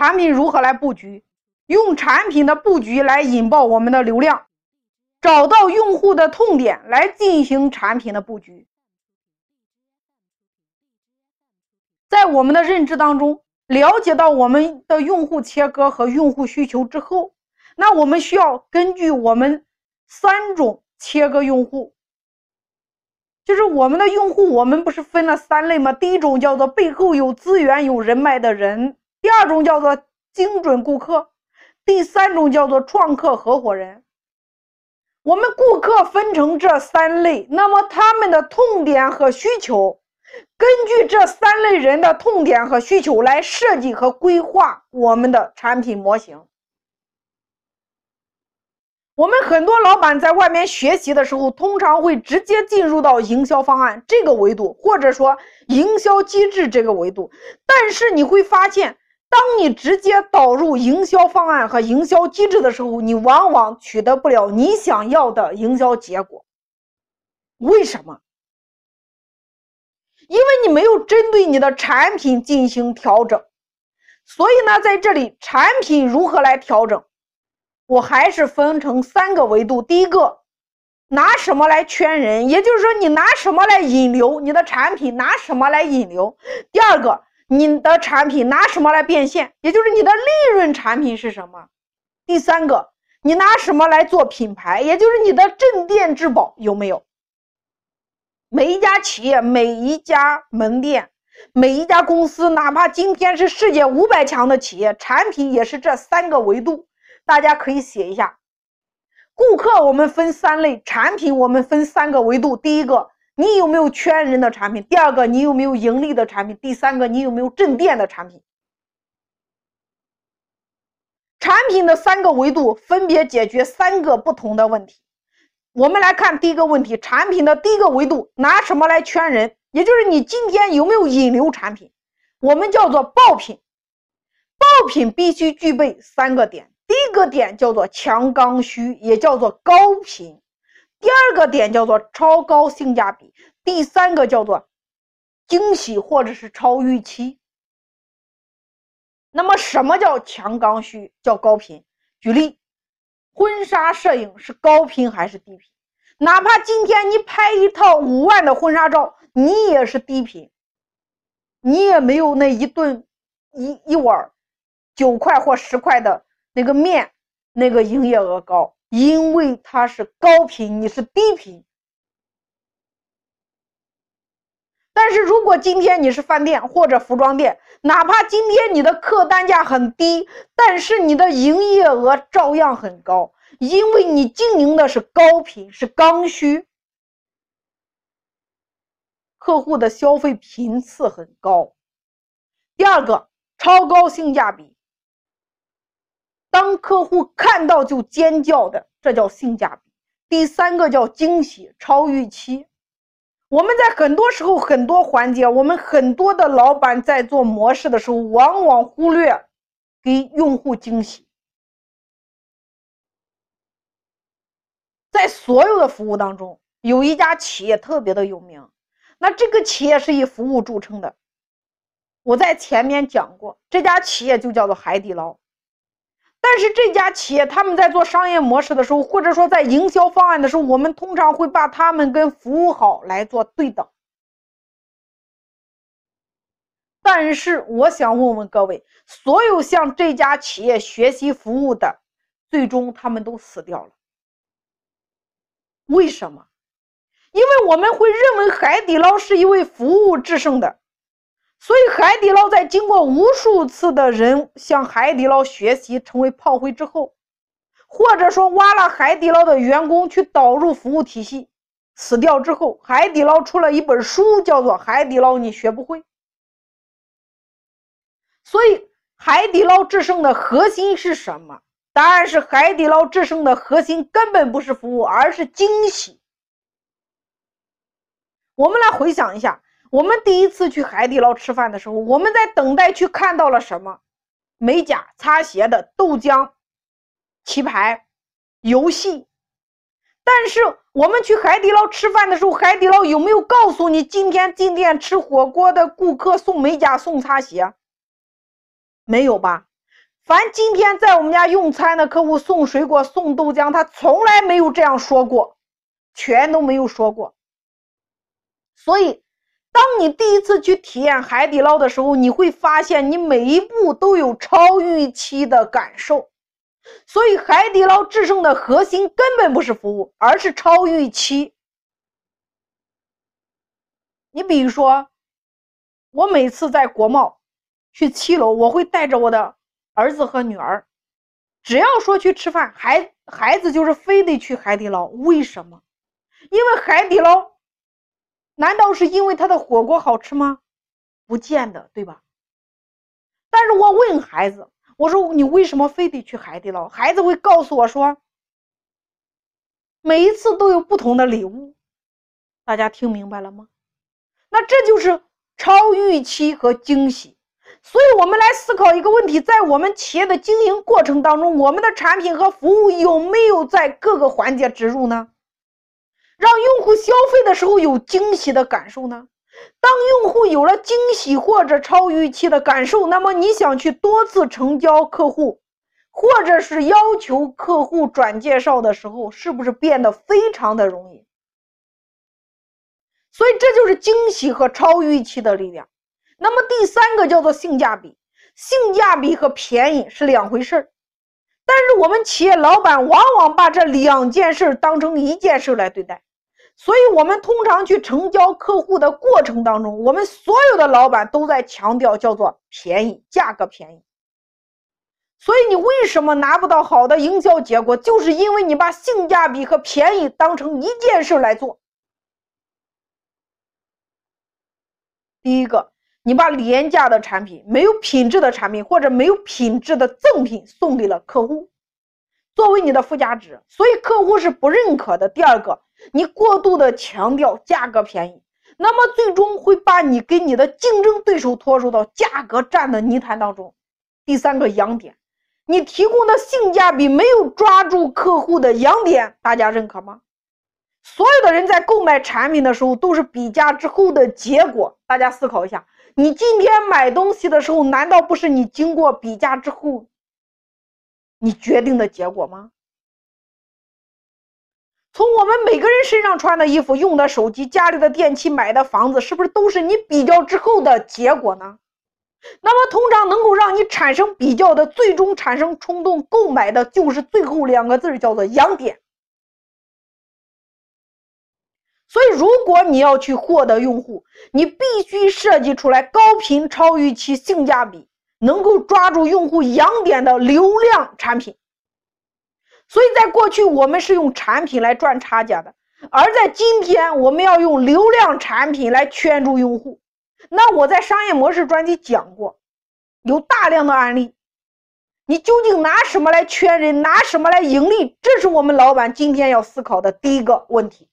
产品如何来布局？用产品的布局来引爆我们的流量，找到用户的痛点来进行产品的布局。在我们的认知当中，了解到我们的用户切割和用户需求之后，那我们需要根据我们三种切割用户。就是我们的用户，我们不是分了三类吗？第一种叫做背后有资源、有人脉的人；第二种叫做精准顾客；第三种叫做创客合伙人。我们顾客分成这三类，那么他们的痛点和需求，根据这三类人的痛点和需求来设计和规划我们的产品模型。我们很多老板在外面学习的时候，通常会直接进入到营销方案这个维度，或者说营销机制这个维度。但是你会发现，当你直接导入营销方案和营销机制的时候，你往往取得不了你想要的营销结果。为什么？因为你没有针对你的产品进行调整。所以呢，在这里，产品如何来调整？我还是分成三个维度。第一个，拿什么来圈人？也就是说，你拿什么来引流？你的产品拿什么来引流？第二个，你的产品拿什么来变现？也就是你的利润产品是什么？第三个，你拿什么来做品牌？也就是你的镇店之宝有没有？每一家企业、每一家门店、每一家公司，哪怕今天是世界五百强的企业，产品也是这三个维度。大家可以写一下，顾客我们分三类，产品我们分三个维度。第一个，你有没有圈人的产品？第二个，你有没有盈利的产品？第三个，你有没有镇店的产品？产品的三个维度分别解决三个不同的问题。我们来看第一个问题，产品的第一个维度，拿什么来圈人？也就是你今天有没有引流产品？我们叫做爆品，爆品必须具备三个点。第一个点叫做强刚需，也叫做高频；第二个点叫做超高性价比；第三个叫做惊喜或者是超预期。那么，什么叫强刚需？叫高频。举例，婚纱摄影是高频还是低频？哪怕今天你拍一套五万的婚纱照，你也是低频，你也没有那一顿一一碗九块或十块的。那个面，那个营业额高，因为它是高频，你是低频。但是如果今天你是饭店或者服装店，哪怕今天你的客单价很低，但是你的营业额照样很高，因为你经营的是高频，是刚需，客户的消费频次很高。第二个，超高性价比。当客户看到就尖叫的，这叫性价比。第三个叫惊喜、超预期。我们在很多时候、很多环节，我们很多的老板在做模式的时候，往往忽略给用户惊喜。在所有的服务当中，有一家企业特别的有名，那这个企业是以服务著称的。我在前面讲过，这家企业就叫做海底捞。但是这家企业他们在做商业模式的时候，或者说在营销方案的时候，我们通常会把他们跟服务好来做对等。但是我想问问各位，所有向这家企业学习服务的，最终他们都死掉了。为什么？因为我们会认为海底捞是一位服务制胜的。所以，海底捞在经过无数次的人向海底捞学习，成为炮灰之后，或者说挖了海底捞的员工去导入服务体系，死掉之后，海底捞出了一本书，叫做《海底捞你学不会》。所以，海底捞制胜的核心是什么？答案是海底捞制胜的核心根本不是服务，而是惊喜。我们来回想一下。我们第一次去海底捞吃饭的时候，我们在等待区看到了什么？美甲、擦鞋的、豆浆、棋牌、游戏。但是我们去海底捞吃饭的时候，海底捞有没有告诉你今天进店吃火锅的顾客送美甲、送擦鞋？没有吧？凡今天在我们家用餐的客户送水果、送豆浆，他从来没有这样说过，全都没有说过。所以，当你第一次去体验海底捞的时候，你会发现你每一步都有超预期的感受。所以，海底捞制胜的核心根本不是服务，而是超预期。你比如说，我每次在国贸去七楼，我会带着我的。儿子和女儿，只要说去吃饭，孩孩子就是非得去海底捞。为什么？因为海底捞，难道是因为他的火锅好吃吗？不见得，对吧？但是我问孩子，我说你为什么非得去海底捞？孩子会告诉我说，每一次都有不同的礼物。大家听明白了吗？那这就是超预期和惊喜。所以，我们来思考一个问题：在我们企业的经营过程当中，我们的产品和服务有没有在各个环节植入呢？让用户消费的时候有惊喜的感受呢？当用户有了惊喜或者超预期的感受，那么你想去多次成交客户，或者是要求客户转介绍的时候，是不是变得非常的容易？所以，这就是惊喜和超预期的力量。那么第三个叫做性价比，性价比和便宜是两回事儿，但是我们企业老板往往把这两件事当成一件事来对待，所以我们通常去成交客户的过程当中，我们所有的老板都在强调叫做便宜，价格便宜。所以你为什么拿不到好的营销结果，就是因为你把性价比和便宜当成一件事来做。第一个。你把廉价的产品、没有品质的产品或者没有品质的赠品送给了客户，作为你的附加值，所以客户是不认可的。第二个，你过度的强调价格便宜，那么最终会把你跟你的竞争对手拖入到价格战的泥潭当中。第三个痒点，你提供的性价比没有抓住客户的痒点，大家认可吗？所有的人在购买产品的时候都是比价之后的结果，大家思考一下。你今天买东西的时候，难道不是你经过比价之后，你决定的结果吗？从我们每个人身上穿的衣服、用的手机、家里的电器、买的房子，是不是都是你比较之后的结果呢？那么，通常能够让你产生比较的，最终产生冲动购买的，就是最后两个字，叫做痒点。所以，如果你要去获得用户，你必须设计出来高频、超预期、性价比，能够抓住用户痒点的流量产品。所以在过去，我们是用产品来赚差价的，而在今天，我们要用流量产品来圈住用户。那我在商业模式专辑讲过，有大量的案例。你究竟拿什么来圈人？拿什么来盈利？这是我们老板今天要思考的第一个问题。